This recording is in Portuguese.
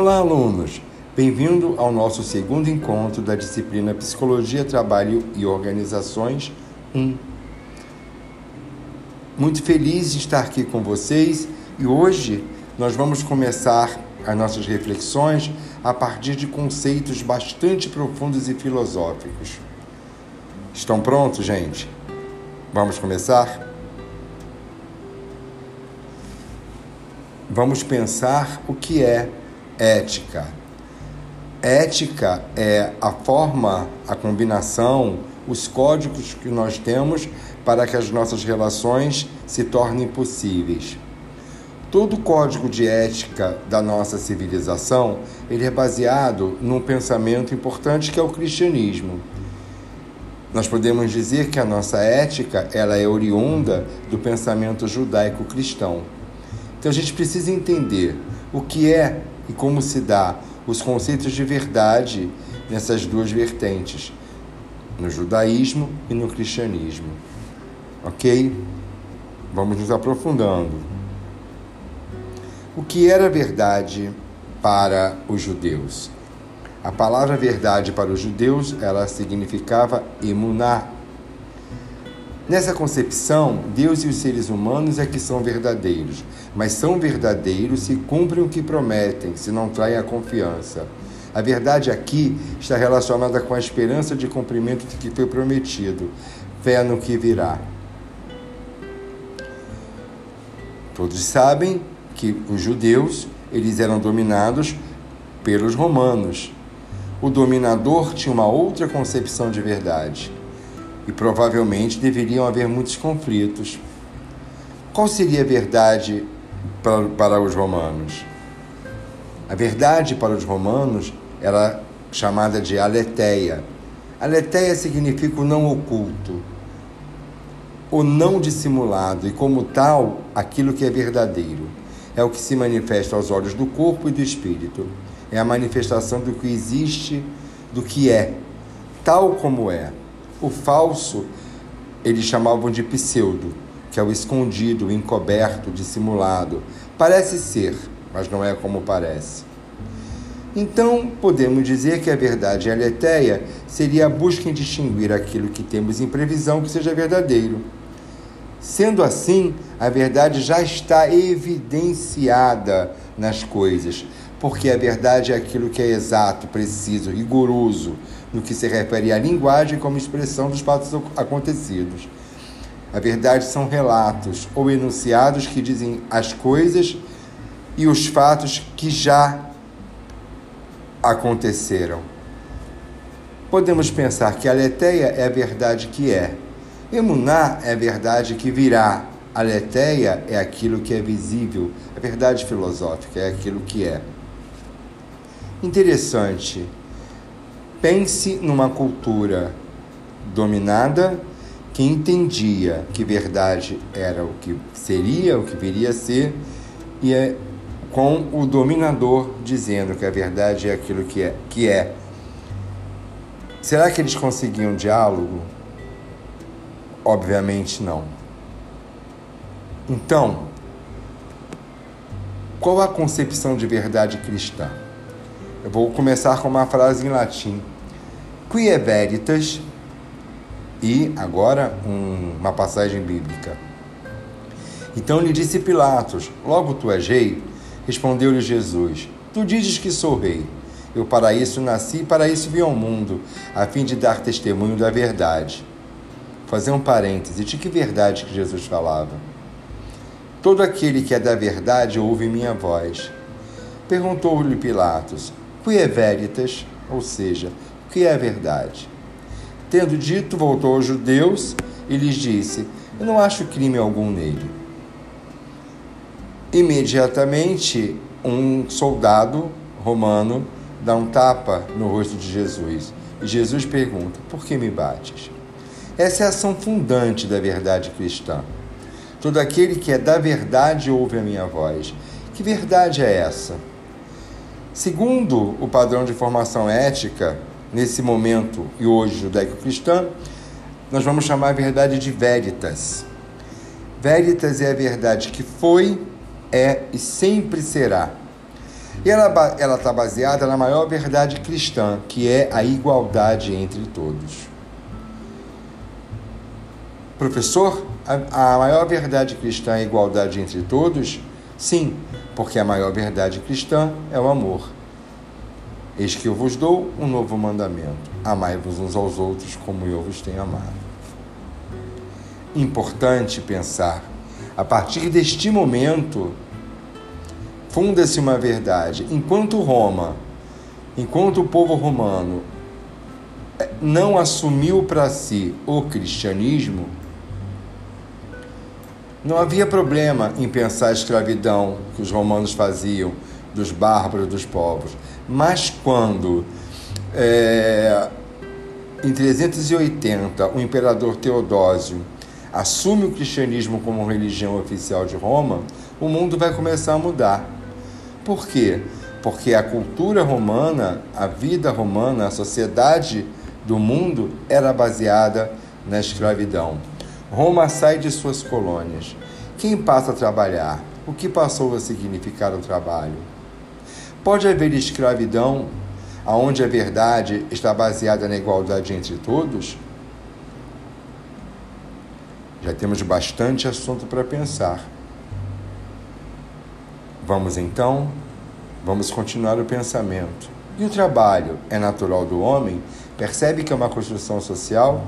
Olá, alunos! Bem-vindo ao nosso segundo encontro da disciplina Psicologia, Trabalho e Organizações 1. Muito feliz de estar aqui com vocês e hoje nós vamos começar as nossas reflexões a partir de conceitos bastante profundos e filosóficos. Estão prontos, gente? Vamos começar? Vamos pensar o que é ética. Ética é a forma, a combinação, os códigos que nós temos para que as nossas relações se tornem possíveis. Todo código de ética da nossa civilização ele é baseado num pensamento importante que é o cristianismo. Nós podemos dizer que a nossa ética ela é oriunda do pensamento judaico-cristão. Então a gente precisa entender o que é e como se dá os conceitos de verdade nessas duas vertentes, no judaísmo e no cristianismo. Ok? Vamos nos aprofundando. O que era verdade para os judeus? A palavra verdade para os judeus, ela significava emuná. Nessa concepção, Deus e os seres humanos é que são verdadeiros, mas são verdadeiros se cumprem o que prometem, se não traem a confiança. A verdade aqui está relacionada com a esperança de cumprimento do que foi prometido, fé no que virá. Todos sabem que os judeus, eles eram dominados pelos romanos. O dominador tinha uma outra concepção de verdade e provavelmente deveriam haver muitos conflitos. Qual seria a verdade para, para os romanos? A verdade para os romanos era chamada de aletheia. Aletheia significa o não oculto, o não dissimulado e, como tal, aquilo que é verdadeiro. É o que se manifesta aos olhos do corpo e do espírito. É a manifestação do que existe, do que é, tal como é. O falso eles chamavam de pseudo, que é o escondido, o encoberto, dissimulado. Parece ser, mas não é como parece. Então, podemos dizer que a verdade aletheia seria a busca em distinguir aquilo que temos em previsão que seja verdadeiro. Sendo assim, a verdade já está evidenciada nas coisas, porque a verdade é aquilo que é exato, preciso, rigoroso no que se refere à linguagem como expressão dos fatos acontecidos. A verdade são relatos ou enunciados que dizem as coisas e os fatos que já aconteceram. Podemos pensar que a leteia é a verdade que é. Emuná é a verdade que virá. A leteia é aquilo que é visível. A verdade filosófica é aquilo que é. Interessante. Pense numa cultura dominada que entendia que verdade era o que seria, o que viria a ser, e é com o dominador dizendo que a verdade é aquilo que é. Que é. Será que eles conseguiam diálogo? Obviamente não. Então, qual a concepção de verdade cristã? Eu vou começar com uma frase em latim. Qui veritas e agora um, uma passagem bíblica. Então lhe disse Pilatos: Logo tu és rei? Respondeu-lhe Jesus: Tu dizes que sou rei. Eu para isso nasci e para isso vim ao mundo, a fim de dar testemunho da verdade. Fazer um parêntese: de que verdade que Jesus falava? Todo aquele que é da verdade ouve minha voz. Perguntou-lhe Pilatos: Qui é veritas? Ou seja, o que é verdade? Tendo dito, voltou aos judeus e lhes disse: Eu não acho crime algum nele. Imediatamente, um soldado romano dá um tapa no rosto de Jesus. E Jesus pergunta: Por que me bates? Essa é a ação fundante da verdade cristã. Todo aquele que é da verdade ouve a minha voz. Que verdade é essa? Segundo o padrão de formação ética, nesse momento e hoje judaico-cristã, nós vamos chamar a verdade de veritas. Veritas é a verdade que foi, é e sempre será. E ela está baseada na maior verdade cristã, que é a igualdade entre todos. Professor, a, a maior verdade cristã é a igualdade entre todos? Sim, porque a maior verdade cristã é o amor. Eis que eu vos dou um novo mandamento: amai-vos uns aos outros como eu vos tenho amado. Importante pensar, a partir deste momento, funda-se uma verdade. Enquanto Roma, enquanto o povo romano eh, não assumiu para si o cristianismo, não havia problema em pensar a escravidão que os romanos faziam dos bárbaros dos povos. Mas quando, é, em 380, o imperador Teodósio assume o cristianismo como religião oficial de Roma, o mundo vai começar a mudar. Por quê? Porque a cultura romana, a vida romana, a sociedade do mundo era baseada na escravidão. Roma sai de suas colônias. Quem passa a trabalhar? O que passou a significar o trabalho? Pode haver escravidão aonde a verdade está baseada na igualdade entre todos? Já temos bastante assunto para pensar. Vamos então, vamos continuar o pensamento. E o trabalho é natural do homem? Percebe que é uma construção social?